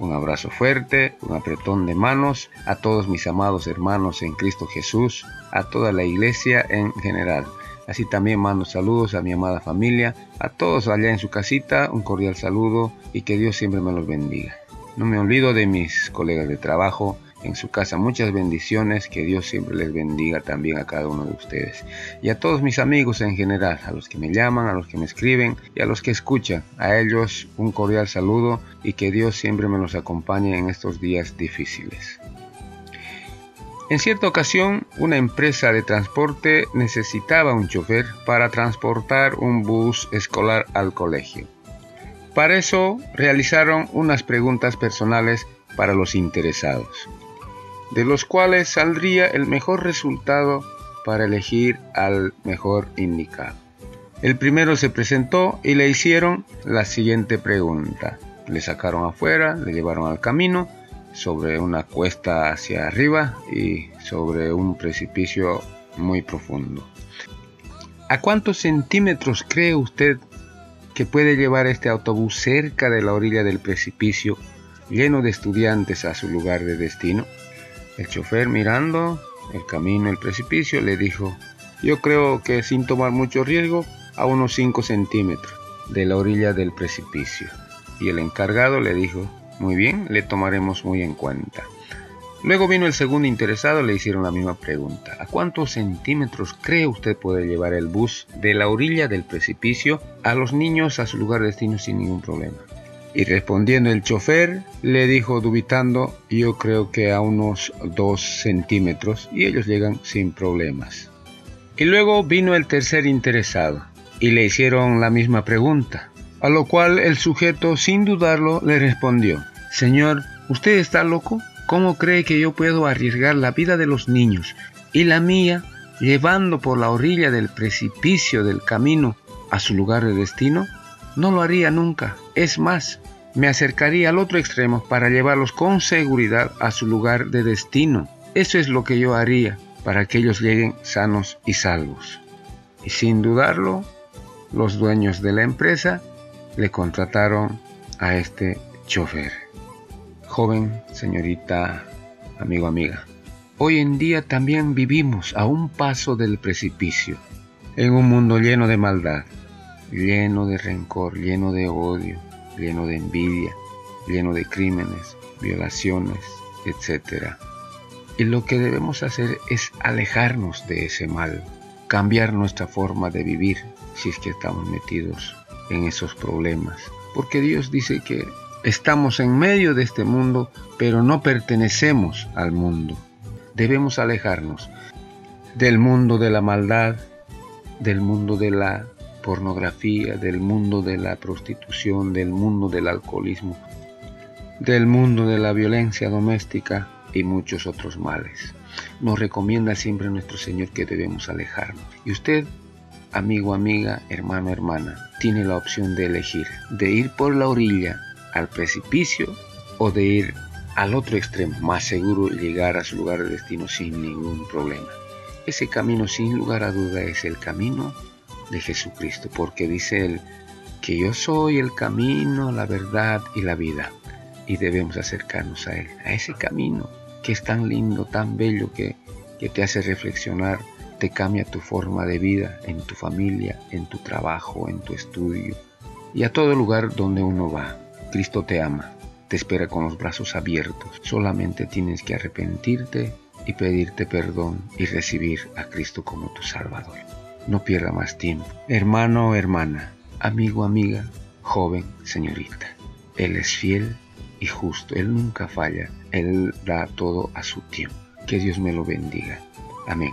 un abrazo fuerte, un apretón de manos a todos mis amados hermanos en Cristo Jesús, a toda la iglesia en general. Así también mando saludos a mi amada familia, a todos allá en su casita, un cordial saludo y que Dios siempre me los bendiga. No me olvido de mis colegas de trabajo, en su casa. Muchas bendiciones, que Dios siempre les bendiga también a cada uno de ustedes. Y a todos mis amigos en general, a los que me llaman, a los que me escriben y a los que escuchan. A ellos un cordial saludo y que Dios siempre me los acompañe en estos días difíciles. En cierta ocasión, una empresa de transporte necesitaba un chofer para transportar un bus escolar al colegio. Para eso realizaron unas preguntas personales para los interesados de los cuales saldría el mejor resultado para elegir al mejor indicado. El primero se presentó y le hicieron la siguiente pregunta. Le sacaron afuera, le llevaron al camino sobre una cuesta hacia arriba y sobre un precipicio muy profundo. ¿A cuántos centímetros cree usted que puede llevar este autobús cerca de la orilla del precipicio lleno de estudiantes a su lugar de destino? El chofer mirando el camino, el precipicio, le dijo, yo creo que sin tomar mucho riesgo, a unos 5 centímetros de la orilla del precipicio. Y el encargado le dijo, muy bien, le tomaremos muy en cuenta. Luego vino el segundo interesado, le hicieron la misma pregunta. ¿A cuántos centímetros cree usted puede llevar el bus de la orilla del precipicio a los niños a su lugar de destino sin ningún problema? Y respondiendo el chofer, le dijo dubitando, yo creo que a unos dos centímetros y ellos llegan sin problemas. Y luego vino el tercer interesado y le hicieron la misma pregunta, a lo cual el sujeto sin dudarlo le respondió, Señor, ¿usted está loco? ¿Cómo cree que yo puedo arriesgar la vida de los niños y la mía llevando por la orilla del precipicio del camino a su lugar de destino? No lo haría nunca. Es más, me acercaría al otro extremo para llevarlos con seguridad a su lugar de destino. Eso es lo que yo haría para que ellos lleguen sanos y salvos. Y sin dudarlo, los dueños de la empresa le contrataron a este chofer. Joven, señorita, amigo, amiga. Hoy en día también vivimos a un paso del precipicio, en un mundo lleno de maldad, lleno de rencor, lleno de odio, lleno de envidia, lleno de crímenes, violaciones, etc. Y lo que debemos hacer es alejarnos de ese mal, cambiar nuestra forma de vivir si es que estamos metidos en esos problemas. Porque Dios dice que estamos en medio de este mundo, pero no pertenecemos al mundo. Debemos alejarnos del mundo de la maldad, del mundo de la pornografía, del mundo de la prostitución, del mundo del alcoholismo, del mundo de la violencia doméstica y muchos otros males. Nos recomienda siempre nuestro Señor que debemos alejarnos. Y usted, amigo, amiga, hermano, hermana, tiene la opción de elegir, de ir por la orilla al precipicio o de ir al otro extremo, más seguro llegar a su lugar de destino sin ningún problema. Ese camino sin lugar a duda es el camino de Jesucristo, porque dice él que yo soy el camino, la verdad y la vida, y debemos acercarnos a él, a ese camino que es tan lindo, tan bello, que, que te hace reflexionar, te cambia tu forma de vida en tu familia, en tu trabajo, en tu estudio y a todo lugar donde uno va. Cristo te ama, te espera con los brazos abiertos, solamente tienes que arrepentirte y pedirte perdón y recibir a Cristo como tu Salvador. No pierda más tiempo. Hermano hermana, amigo, amiga, joven, señorita. Él es fiel y justo. Él nunca falla. Él da todo a su tiempo. Que Dios me lo bendiga. Amén.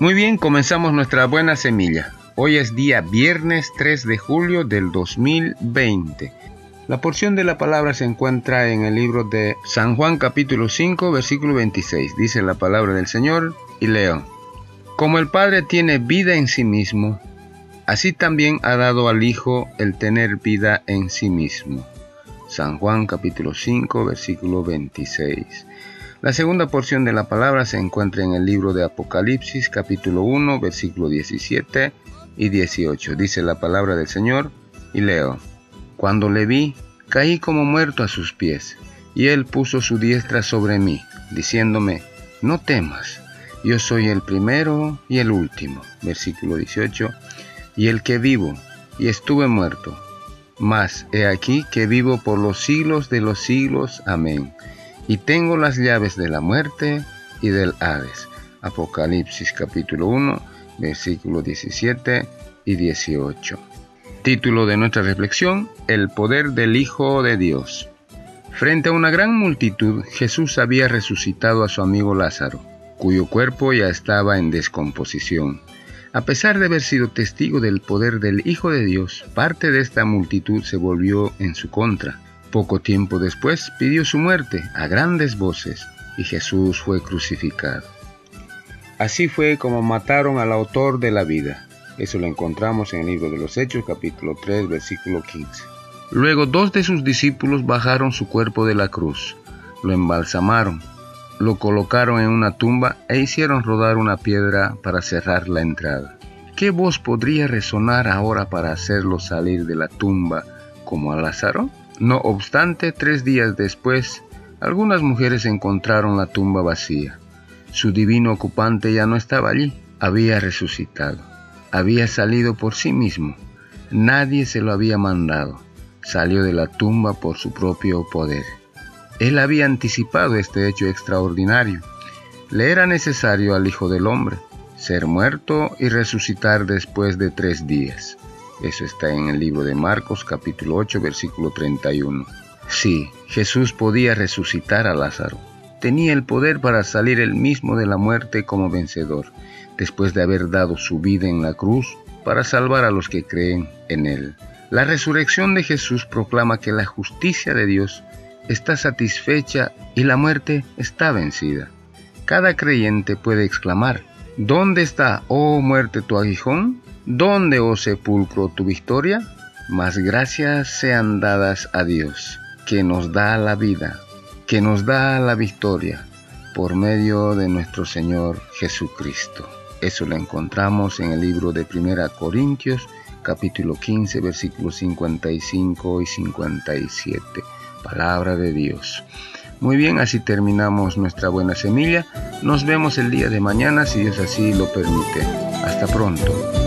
Muy bien, comenzamos nuestra buena semilla. Hoy es día viernes 3 de julio del 2020. La porción de la palabra se encuentra en el libro de San Juan capítulo 5 versículo 26. Dice la palabra del Señor y leo. Como el Padre tiene vida en sí mismo, así también ha dado al Hijo el tener vida en sí mismo. San Juan capítulo 5 versículo 26. La segunda porción de la palabra se encuentra en el libro de Apocalipsis capítulo 1 versículo 17 y 18. Dice la palabra del Señor y leo. Cuando le vi, caí como muerto a sus pies, y él puso su diestra sobre mí, diciéndome, no temas, yo soy el primero y el último. Versículo 18, y el que vivo, y estuve muerto, mas he aquí que vivo por los siglos de los siglos. Amén. Y tengo las llaves de la muerte y del Hades. Apocalipsis capítulo 1, versículo 17 y 18. Título de nuestra reflexión, El poder del Hijo de Dios. Frente a una gran multitud, Jesús había resucitado a su amigo Lázaro, cuyo cuerpo ya estaba en descomposición. A pesar de haber sido testigo del poder del Hijo de Dios, parte de esta multitud se volvió en su contra. Poco tiempo después pidió su muerte a grandes voces y Jesús fue crucificado. Así fue como mataron al autor de la vida, eso lo encontramos en el libro de los Hechos, capítulo 3, versículo 15. Luego dos de sus discípulos bajaron su cuerpo de la cruz, lo embalsamaron, lo colocaron en una tumba e hicieron rodar una piedra para cerrar la entrada. ¿Qué voz podría resonar ahora para hacerlo salir de la tumba como a Lázaro? No obstante, tres días después, algunas mujeres encontraron la tumba vacía. Su divino ocupante ya no estaba allí, había resucitado había salido por sí mismo. Nadie se lo había mandado. Salió de la tumba por su propio poder. Él había anticipado este hecho extraordinario. Le era necesario al Hijo del Hombre ser muerto y resucitar después de tres días. Eso está en el libro de Marcos capítulo 8 versículo 31. Sí, Jesús podía resucitar a Lázaro. Tenía el poder para salir él mismo de la muerte como vencedor después de haber dado su vida en la cruz para salvar a los que creen en Él. La resurrección de Jesús proclama que la justicia de Dios está satisfecha y la muerte está vencida. Cada creyente puede exclamar, ¿Dónde está, oh muerte, tu aguijón? ¿Dónde, oh sepulcro, tu victoria? Mas gracias sean dadas a Dios, que nos da la vida, que nos da la victoria, por medio de nuestro Señor Jesucristo. Eso lo encontramos en el libro de Primera Corintios, capítulo 15, versículos 55 y 57. Palabra de Dios. Muy bien, así terminamos nuestra buena semilla. Nos vemos el día de mañana si Dios así lo permite. Hasta pronto.